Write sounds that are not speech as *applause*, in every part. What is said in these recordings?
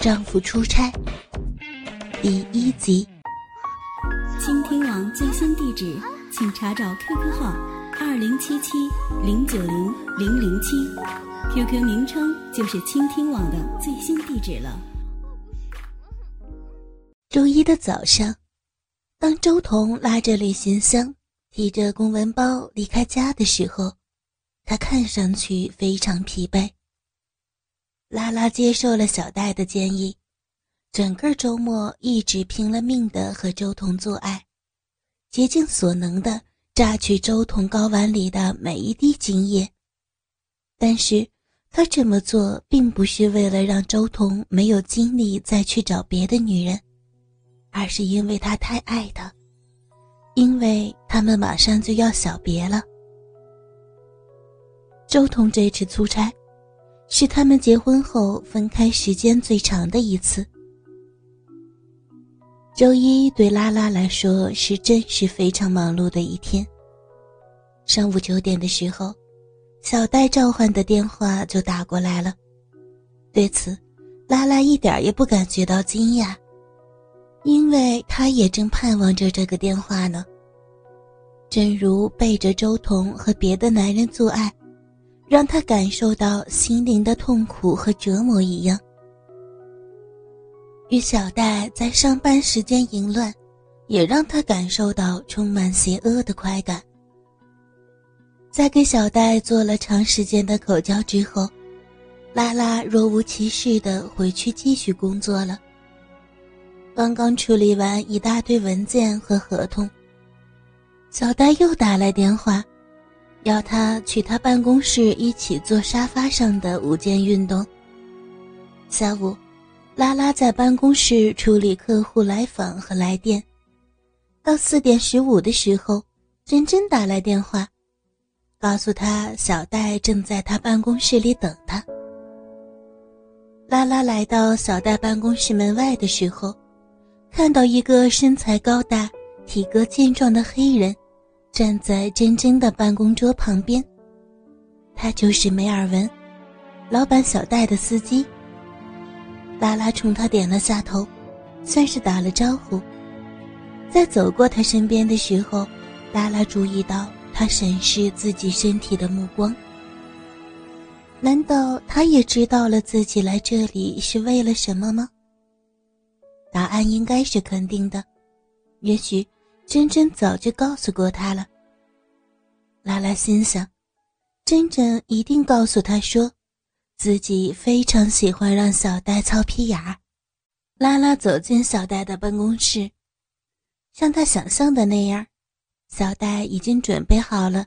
丈夫出差第一集。倾听网最新地址，请查找 QQ 号二零七七零九零零零七，QQ 名称就是倾听网的最新地址了。周一的早上，当周彤拉着旅行箱，提着公文包离开家的时候，他看上去非常疲惫。拉拉接受了小戴的建议，整个周末一直拼了命的和周彤做爱，竭尽所能的榨取周彤睾丸里的每一滴精液。但是，他这么做并不是为了让周彤没有精力再去找别的女人，而是因为他太爱她，因为他们马上就要小别了。周彤这次出差。是他们结婚后分开时间最长的一次。周一对拉拉来说是真是非常忙碌的一天。上午九点的时候，小戴召唤的电话就打过来了。对此，拉拉一点也不感觉到惊讶，因为她也正盼望着这个电话呢。正如背着周彤和别的男人做爱。让他感受到心灵的痛苦和折磨一样，与小戴在上班时间淫乱，也让他感受到充满邪恶的快感。在给小戴做了长时间的口交之后，拉拉若无其事的回去继续工作了。刚刚处理完一大堆文件和合同，小戴又打来电话。要他去他办公室一起做沙发上的午间运动。下午，拉拉在办公室处理客户来访和来电。到四点十五的时候，珍珍打来电话，告诉他小戴正在他办公室里等他。拉拉来到小戴办公室门外的时候，看到一个身材高大、体格健壮的黑人。站在珍珍的办公桌旁边，他就是梅尔文，老板小戴的司机。拉拉冲他点了下头，算是打了招呼。在走过他身边的时候，拉拉注意到他审视自己身体的目光。难道他也知道了自己来这里是为了什么吗？答案应该是肯定的，也许。珍珍早就告诉过他了。拉拉心想，珍珍一定告诉他说，自己非常喜欢让小戴操屁眼。拉拉走进小戴的办公室，像他想象的那样，小戴已经准备好了，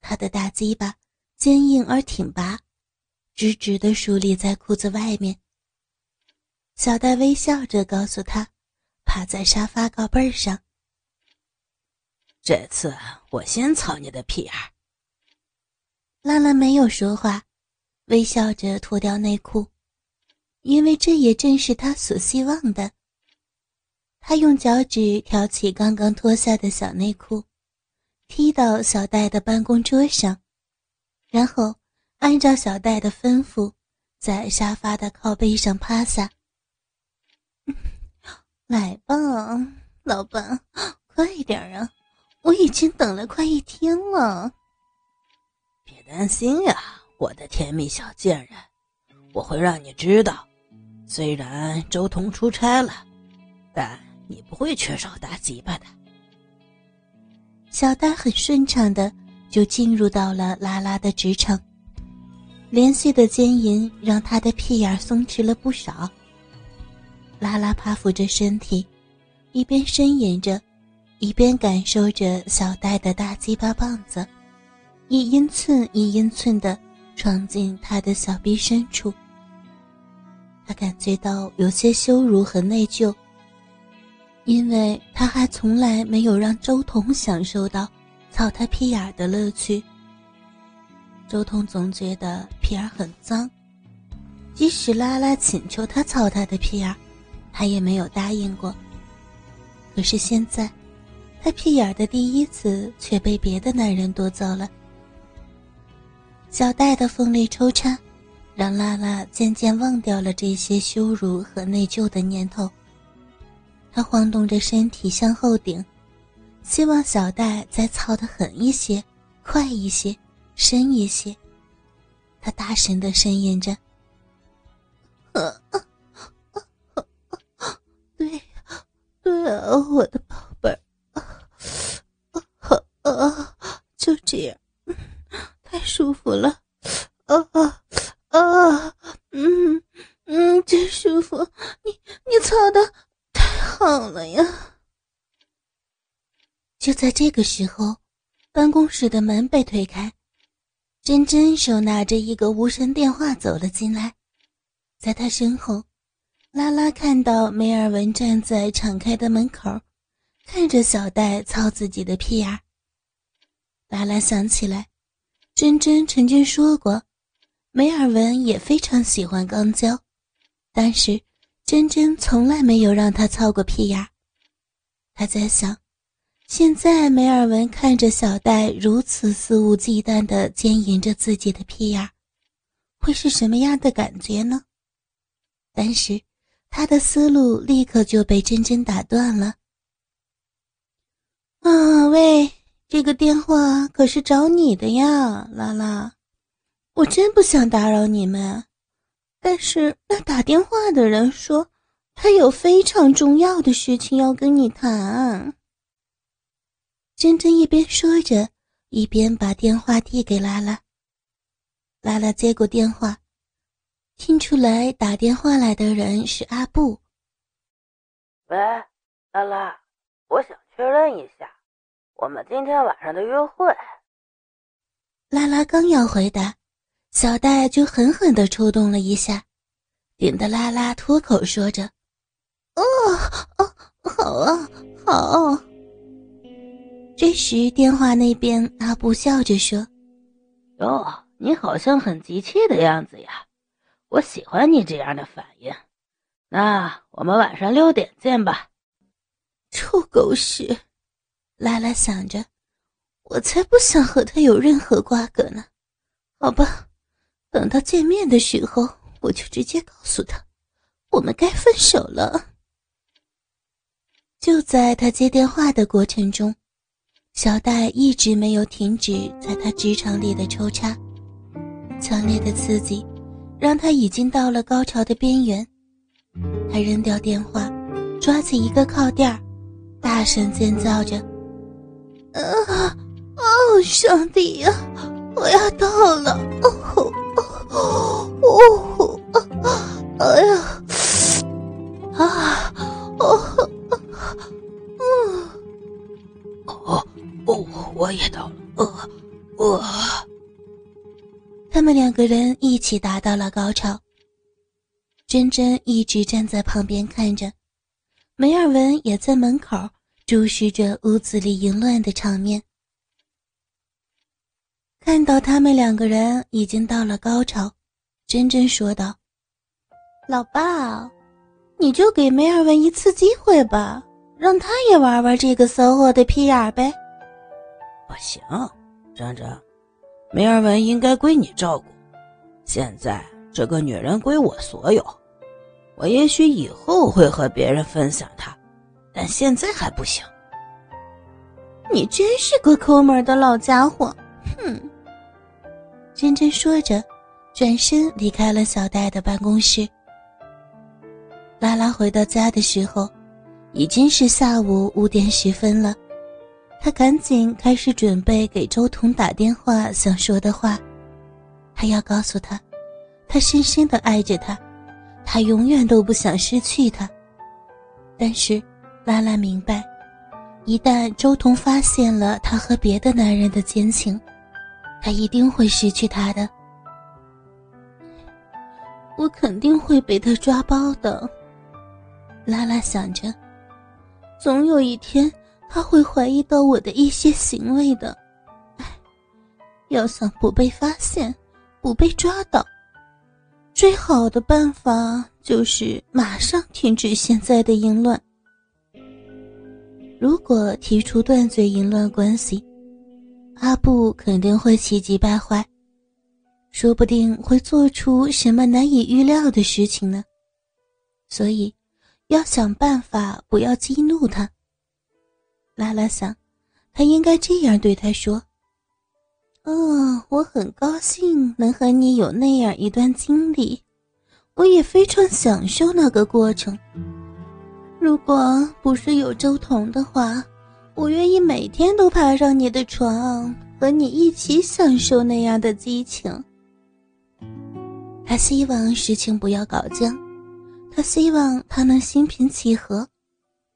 他的大鸡巴坚硬而挺拔，直直的竖立在裤子外面。小戴微笑着告诉他，趴在沙发靠背上。这次我先操你的屁眼。拉拉没有说话，微笑着脱掉内裤，因为这也正是他所希望的。他用脚趾挑起刚刚脱下的小内裤，踢到小戴的办公桌上，然后按照小戴的吩咐，在沙发的靠背上趴下。*laughs* 来吧，老板，快点啊！我已经等了快一天了。别担心呀，我的甜蜜小贱人，我会让你知道，虽然周彤出差了，但你不会缺少大鸡巴的。小呆很顺畅的就进入到了拉拉的职场，连续的奸淫让他的屁眼松弛了不少。拉拉趴伏着身体，一边呻吟着。一边感受着小戴的大鸡巴棒子，一英寸一英寸的闯进他的小臂深处。他感觉到有些羞辱和内疚，因为他还从来没有让周彤享受到操他屁眼的乐趣。周彤总觉得屁眼很脏，即使拉拉请求他操他的屁眼，他也没有答应过。可是现在。他屁眼的第一次却被别的男人夺走了。小戴的锋利抽插，让拉拉渐渐忘掉了这些羞辱和内疚的念头。他晃动着身体向后顶，希望小戴再操得狠一些、快一些、深一些。他大声的呻吟着：“ *laughs* 对，对啊，我的宝贝儿，啊啊，就这样，太舒服了，啊啊！”啊，嗯嗯，真舒服！你你操的太好了呀！就在这个时候，办公室的门被推开，珍珍手拿着一个无声电话走了进来，在她身后，拉拉看到梅尔文站在敞开的门口，看着小戴操自己的屁眼。拉拉想起来，珍珍曾经说过。梅尔文也非常喜欢钢胶，但是珍珍从来没有让他操过屁眼。他在想，现在梅尔文看着小戴如此肆无忌惮地奸淫着自己的屁眼，会是什么样的感觉呢？但是他的思路立刻就被珍珍打断了。啊喂，这个电话可是找你的呀，拉拉。我真不想打扰你们，但是那打电话的人说他有非常重要的事情要跟你谈。珍珍一边说着，一边把电话递给拉拉。拉拉接过电话，听出来打电话来的人是阿布。喂，拉拉，我想确认一下，我们今天晚上的约会。拉拉刚要回答。小戴就狠狠的抽动了一下，顶得拉拉脱口说着：“哦哦，好啊，好。”这时电话那边阿布笑着说：“哟，你好像很急切的样子呀，我喜欢你这样的反应。那我们晚上六点见吧。”臭狗屎！拉拉想着，我才不想和他有任何瓜葛呢。好吧。等到见面的时候，我就直接告诉他，我们该分手了。就在他接电话的过程中，小戴一直没有停止在他职场里的抽插，强烈的刺激让他已经到了高潮的边缘。他扔掉电话，抓起一个靠垫大声尖叫着：“啊，哦，上帝呀，我要到了！”哦。哦，哎呀，啊，哦，嗯，哦，哦，我也到了，呃，我，他们两个人一起达到了高潮。珍珍一直站在旁边看着，梅尔文也在门口注视着屋子里淫乱的场面。看到他们两个人已经到了高潮，珍珍说道：“老爸，你就给梅尔文一次机会吧，让他也玩玩这个骚货的屁眼呗。”“不行，珍珍，梅尔文应该归你照顾。现在这个女人归我所有，我也许以后会和别人分享她，但现在还不行。”“你真是个抠门的老家伙，哼！”珍珍说着，转身离开了小戴的办公室。拉拉回到家的时候，已经是下午五点十分了。他赶紧开始准备给周彤打电话，想说的话。他要告诉他，他深深的爱着他，他永远都不想失去他。但是，拉拉明白，一旦周彤发现了他和别的男人的奸情，他一定会失去他的，我肯定会被他抓包的。拉拉想着，总有一天他会怀疑到我的一些行为的。唉，要想不被发现、不被抓到，最好的办法就是马上停止现在的淫乱。如果提出断绝淫乱关系。阿布肯定会气急败坏，说不定会做出什么难以预料的事情呢。所以，要想办法不要激怒他。拉拉想，他应该这样对他说：“哦，我很高兴能和你有那样一段经历，我也非常享受那个过程。如果不是有周彤的话，我愿意每天都爬上你的床，和你一起享受那样的激情。”他希望事情不要搞僵，他希望他能心平气和，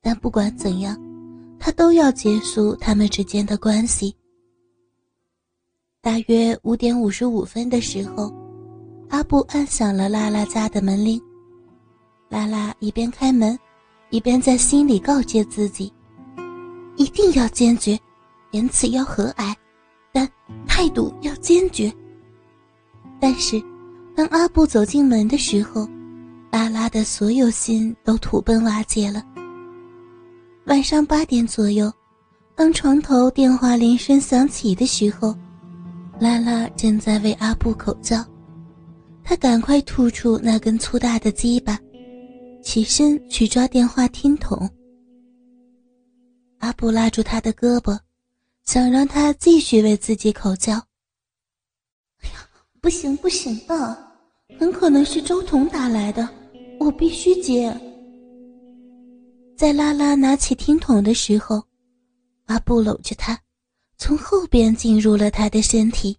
但不管怎样。他都要结束他们之间的关系。大约五点五十五分的时候，阿布按响了拉拉家的门铃。拉拉一边开门，一边在心里告诫自己：一定要坚决，言辞要和蔼，但态度要坚决。但是，当阿布走进门的时候，拉拉的所有心都土崩瓦解了。晚上八点左右，当床头电话铃声响起的时候，拉拉正在为阿布口交。他赶快吐出那根粗大的鸡巴，起身去抓电话听筒。阿布拉住他的胳膊，想让他继续为自己口交。哎呀，不行不行的，很可能是周彤打来的，我必须接。在拉拉拿起听筒的时候，阿布搂着她，从后边进入了她的身体。